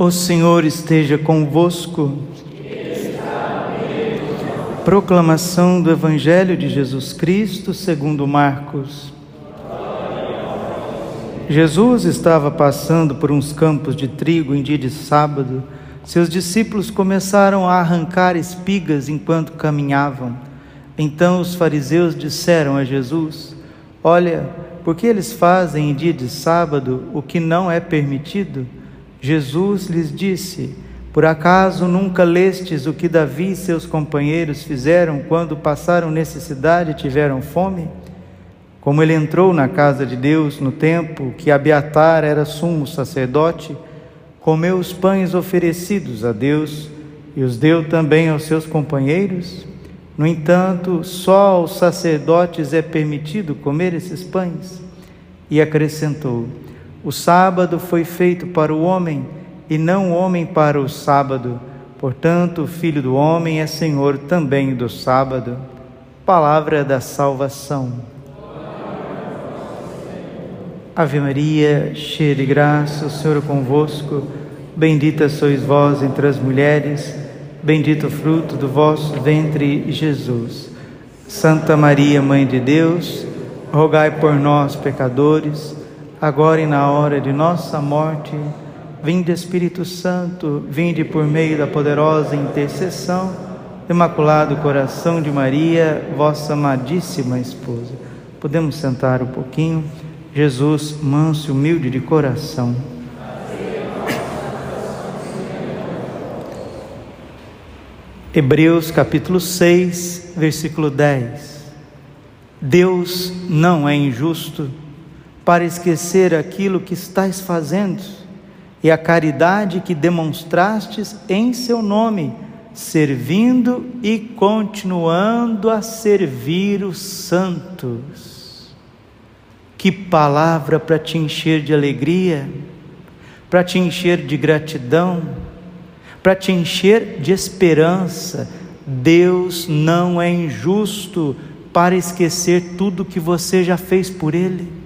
O Senhor esteja convosco. Proclamação do Evangelho de Jesus Cristo segundo Marcos. Jesus estava passando por uns campos de trigo em dia de sábado. Seus discípulos começaram a arrancar espigas enquanto caminhavam. Então os fariseus disseram a Jesus: Olha, por que eles fazem em dia de sábado o que não é permitido? Jesus lhes disse: Por acaso nunca lestes o que Davi e seus companheiros fizeram quando passaram necessidade e tiveram fome? Como ele entrou na casa de Deus no tempo que Abiatar era sumo sacerdote, comeu os pães oferecidos a Deus e os deu também aos seus companheiros? No entanto, só aos sacerdotes é permitido comer esses pães. E acrescentou: O sábado foi feito para o homem, e não o homem para o sábado. Portanto, o filho do homem é senhor também do sábado. Palavra da salvação. Ave Maria, cheia de graça, o Senhor é convosco. Bendita sois vós entre as mulheres Bendito o fruto do vosso ventre, Jesus. Santa Maria, Mãe de Deus, rogai por nós, pecadores, agora e na hora de nossa morte. Vinde, Espírito Santo, vinde por meio da poderosa intercessão, Imaculado Coração de Maria, vossa amadíssima esposa. Podemos sentar um pouquinho. Jesus, manso e humilde de coração. Hebreus capítulo 6, versículo 10. Deus não é injusto para esquecer aquilo que estás fazendo e a caridade que demonstrastes em seu nome, servindo e continuando a servir os santos. Que palavra para te encher de alegria, para te encher de gratidão para te encher de esperança. Deus não é injusto para esquecer tudo que você já fez por Ele.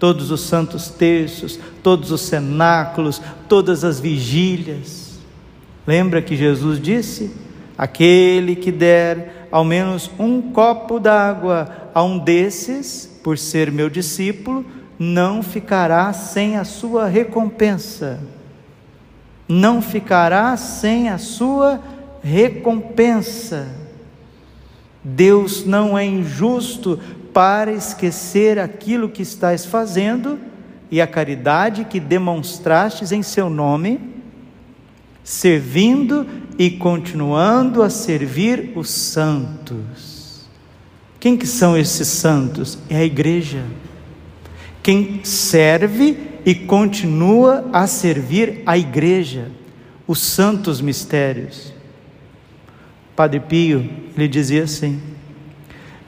Todos os santos terços, todos os cenáculos, todas as vigílias. Lembra que Jesus disse: Aquele que der ao menos um copo d'água a um desses, por ser meu discípulo, não ficará sem a sua recompensa não ficará sem a sua recompensa. Deus não é injusto para esquecer aquilo que estás fazendo e a caridade que demonstrastes em seu nome, servindo e continuando a servir os santos. Quem que são esses santos? É a igreja. Quem serve e continua a servir a igreja, os santos mistérios. Padre Pio, ele dizia assim: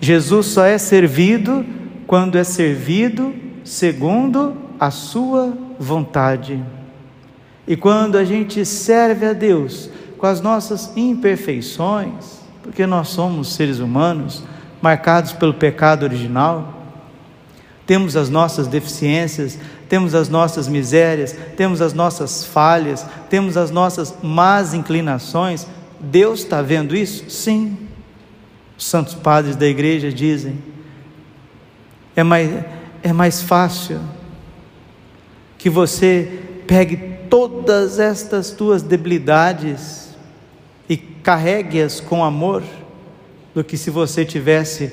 Jesus só é servido quando é servido segundo a sua vontade. E quando a gente serve a Deus com as nossas imperfeições, porque nós somos seres humanos marcados pelo pecado original, temos as nossas deficiências, temos as nossas misérias, temos as nossas falhas, temos as nossas más inclinações. Deus está vendo isso? Sim. Os santos padres da igreja dizem: é mais, é mais fácil que você pegue todas estas tuas debilidades e carregue-as com amor, do que se você tivesse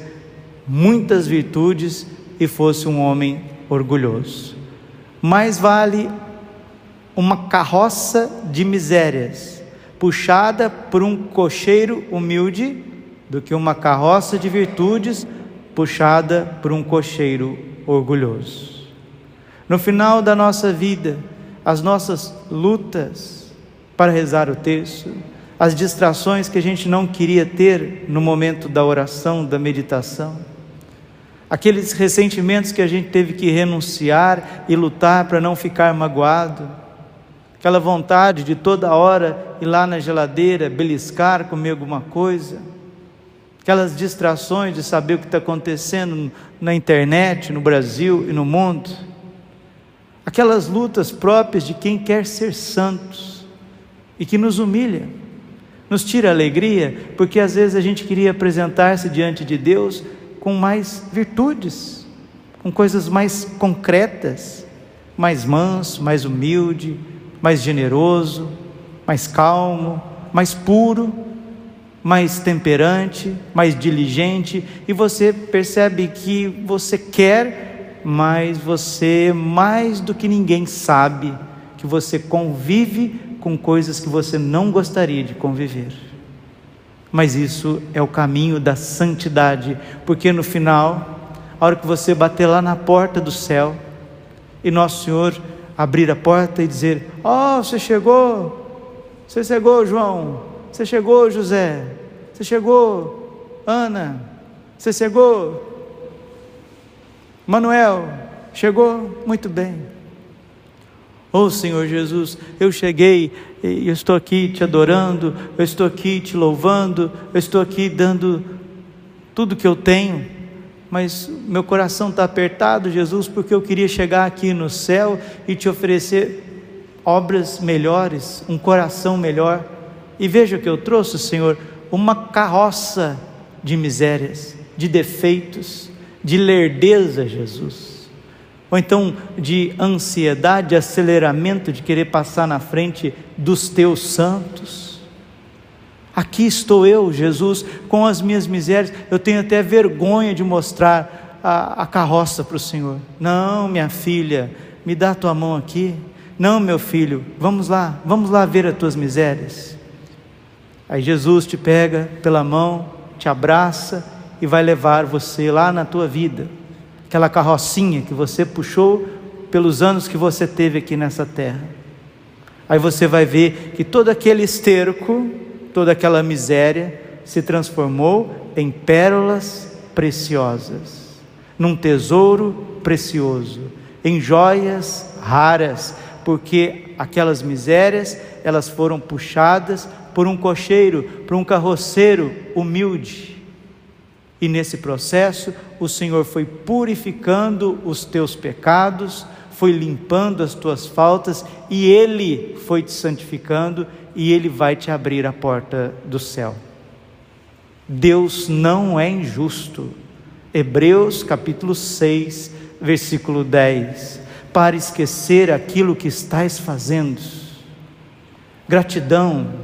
muitas virtudes e fosse um homem orgulhoso. Mais vale uma carroça de misérias puxada por um cocheiro humilde do que uma carroça de virtudes puxada por um cocheiro orgulhoso. No final da nossa vida, as nossas lutas para rezar o texto, as distrações que a gente não queria ter no momento da oração, da meditação, aqueles ressentimentos que a gente teve que renunciar e lutar para não ficar magoado, aquela vontade de toda hora ir lá na geladeira, beliscar, comer alguma coisa, aquelas distrações de saber o que está acontecendo na internet, no Brasil e no mundo, aquelas lutas próprias de quem quer ser santos e que nos humilha, nos tira alegria, porque às vezes a gente queria apresentar-se diante de Deus com mais virtudes, com coisas mais concretas, mais manso, mais humilde, mais generoso, mais calmo, mais puro, mais temperante, mais diligente, e você percebe que você quer, mas você mais do que ninguém sabe que você convive com coisas que você não gostaria de conviver. Mas isso é o caminho da santidade, porque no final, a hora que você bater lá na porta do céu, e nosso Senhor abrir a porta e dizer: Oh, você chegou, você chegou, João, você chegou, José, você chegou, Ana, você chegou, Manuel, chegou, muito bem. Oh Senhor Jesus, eu cheguei e eu estou aqui te adorando, eu estou aqui te louvando, eu estou aqui dando tudo que eu tenho mas meu coração está apertado, Jesus, porque eu queria chegar aqui no céu e te oferecer obras melhores, um coração melhor. E veja que eu trouxe, Senhor: uma carroça de misérias, de defeitos, de lerdeza, Jesus. Ou então de ansiedade, de aceleramento, de querer passar na frente dos teus santos. Aqui estou eu, Jesus, com as minhas misérias. Eu tenho até vergonha de mostrar a, a carroça para o Senhor. Não, minha filha, me dá a tua mão aqui. Não, meu filho, vamos lá, vamos lá ver as tuas misérias. Aí Jesus te pega pela mão, te abraça e vai levar você lá na tua vida. Aquela carrocinha que você puxou pelos anos que você teve aqui nessa terra. Aí você vai ver que todo aquele esterco toda aquela miséria se transformou em pérolas preciosas, num tesouro precioso, em joias raras, porque aquelas misérias, elas foram puxadas por um cocheiro, por um carroceiro humilde. E nesse processo, o Senhor foi purificando os teus pecados, foi limpando as tuas faltas e Ele foi te santificando e Ele vai te abrir a porta do céu. Deus não é injusto. Hebreus capítulo 6, versículo 10. Para esquecer aquilo que estás fazendo. Gratidão.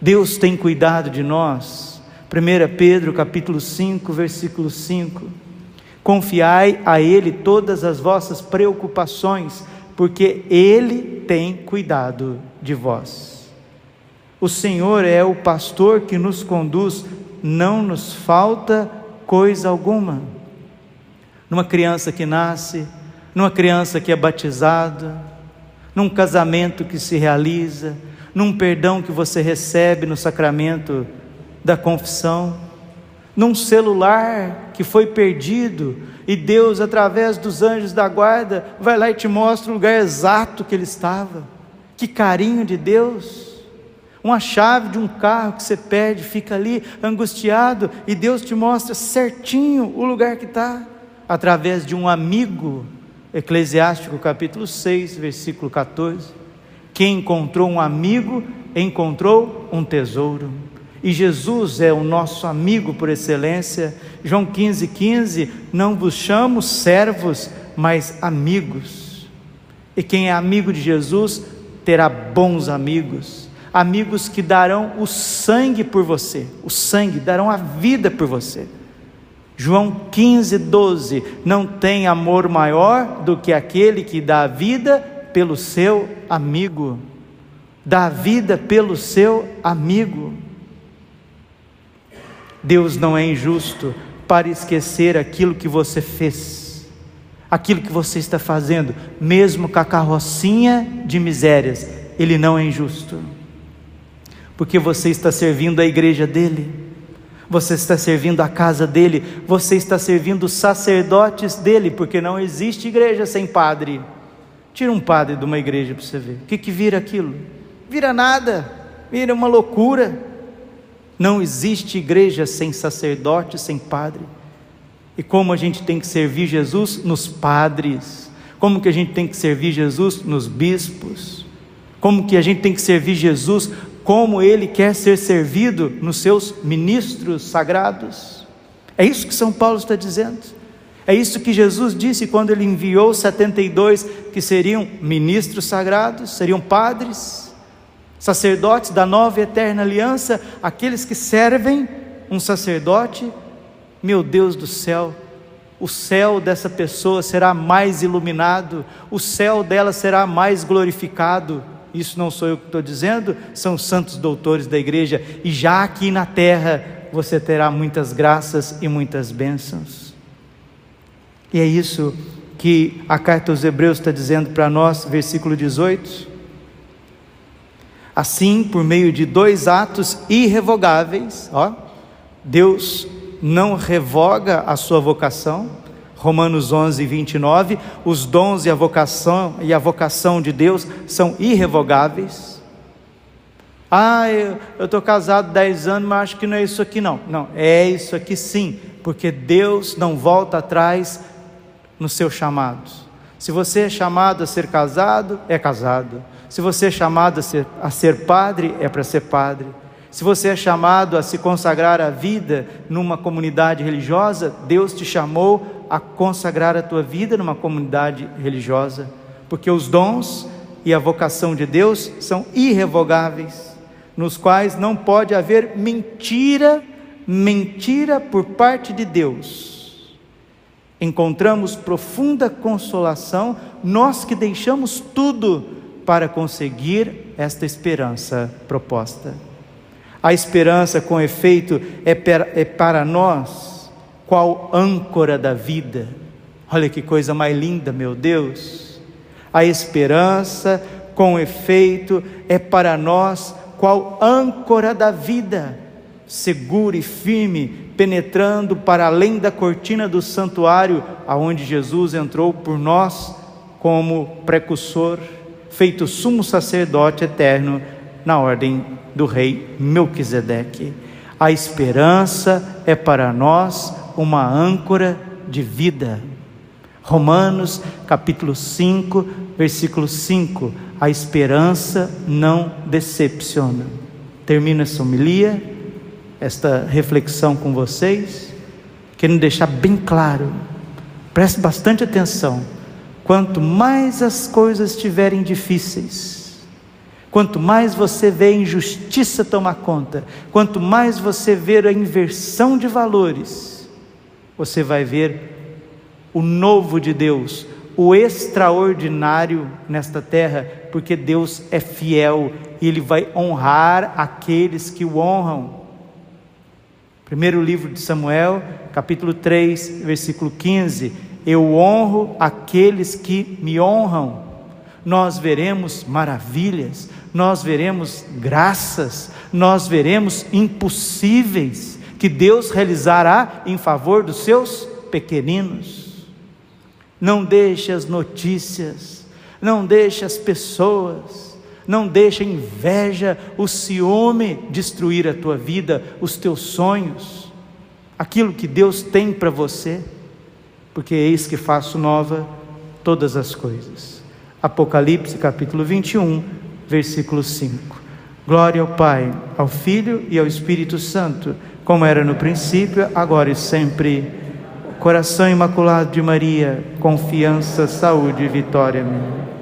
Deus tem cuidado de nós. 1 Pedro capítulo 5, versículo 5. Confiai a Ele todas as vossas preocupações, porque Ele tem cuidado de vós. O Senhor é o pastor que nos conduz, não nos falta coisa alguma. Numa criança que nasce, numa criança que é batizada, num casamento que se realiza, num perdão que você recebe no sacramento da confissão, num celular que foi perdido e Deus, através dos anjos da guarda, vai lá e te mostra o lugar exato que ele estava. Que carinho de Deus! uma chave de um carro que você perde, fica ali angustiado e Deus te mostra certinho o lugar que está, através de um amigo. Eclesiástico capítulo 6, versículo 14. Quem encontrou um amigo, encontrou um tesouro. E Jesus é o nosso amigo por excelência. João 15, 15: Não vos chamo servos, mas amigos. E quem é amigo de Jesus terá bons amigos amigos que darão o sangue por você, o sangue, darão a vida por você. João 15, 12: Não tem amor maior do que aquele que dá a vida pelo seu amigo. Dá vida pelo seu amigo. Deus não é injusto para esquecer aquilo que você fez, aquilo que você está fazendo, mesmo com a carrocinha de misérias, Ele não é injusto porque você está servindo a igreja dele, você está servindo a casa dele, você está servindo os sacerdotes dele, porque não existe igreja sem padre. Tira um padre de uma igreja para você ver, o que, que vira aquilo? Vira nada, vira uma loucura. Não existe igreja sem sacerdote, sem padre. E como a gente tem que servir Jesus? Nos padres como que a gente tem que servir Jesus nos bispos, como que a gente tem que servir Jesus como ele quer ser servido nos seus ministros sagrados. É isso que São Paulo está dizendo. É isso que Jesus disse quando ele enviou 72 que seriam ministros sagrados, seriam padres, sacerdotes da nova e eterna aliança, aqueles que servem um sacerdote. Meu Deus do céu, o céu dessa pessoa será mais iluminado, o céu dela será mais glorificado. Isso não sou eu que estou dizendo, são os santos doutores da igreja, e já aqui na terra você terá muitas graças e muitas bênçãos. E é isso que a carta aos Hebreus está dizendo para nós, versículo 18. Assim, por meio de dois atos irrevogáveis, ó, Deus não revoga a sua vocação. Romanos 11, 29, os dons e a vocação e a vocação de Deus são irrevogáveis. Ah, eu estou casado 10 anos, mas acho que não é isso aqui não. Não, é isso aqui sim, porque Deus não volta atrás no seu chamado. Se você é chamado a ser casado, é casado. Se você é chamado a ser, a ser padre, é para ser padre. Se você é chamado a se consagrar a vida numa comunidade religiosa, Deus te chamou a consagrar a tua vida numa comunidade religiosa, porque os dons e a vocação de Deus são irrevogáveis, nos quais não pode haver mentira, mentira por parte de Deus. Encontramos profunda consolação, nós que deixamos tudo para conseguir esta esperança proposta. A esperança, com efeito, é, é para nós qual âncora da vida. Olha que coisa mais linda, meu Deus. A esperança, com efeito, é para nós qual âncora da vida, segura e firme, penetrando para além da cortina do santuário, aonde Jesus entrou por nós como precursor, feito sumo sacerdote eterno na ordem do rei Melquisedeque. A esperança é para nós uma âncora de vida. Romanos capítulo 5, versículo 5. A esperança não decepciona. Termino essa homilia, esta reflexão com vocês, querendo deixar bem claro, preste bastante atenção. Quanto mais as coisas estiverem difíceis, Quanto mais você vê a injustiça tomar conta, quanto mais você vê a inversão de valores, você vai ver o novo de Deus, o extraordinário nesta terra, porque Deus é fiel e Ele vai honrar aqueles que o honram. Primeiro livro de Samuel, capítulo 3, versículo 15: Eu honro aqueles que me honram. Nós veremos maravilhas, nós veremos graças, nós veremos impossíveis que Deus realizará em favor dos seus pequeninos. Não deixe as notícias, não deixe as pessoas, não deixe a inveja, o ciúme destruir a tua vida, os teus sonhos, aquilo que Deus tem para você, porque eis que faço nova todas as coisas. Apocalipse capítulo 21, versículo 5. Glória ao Pai, ao Filho e ao Espírito Santo, como era no princípio, agora e sempre. Coração imaculado de Maria, confiança, saúde e vitória. Minha.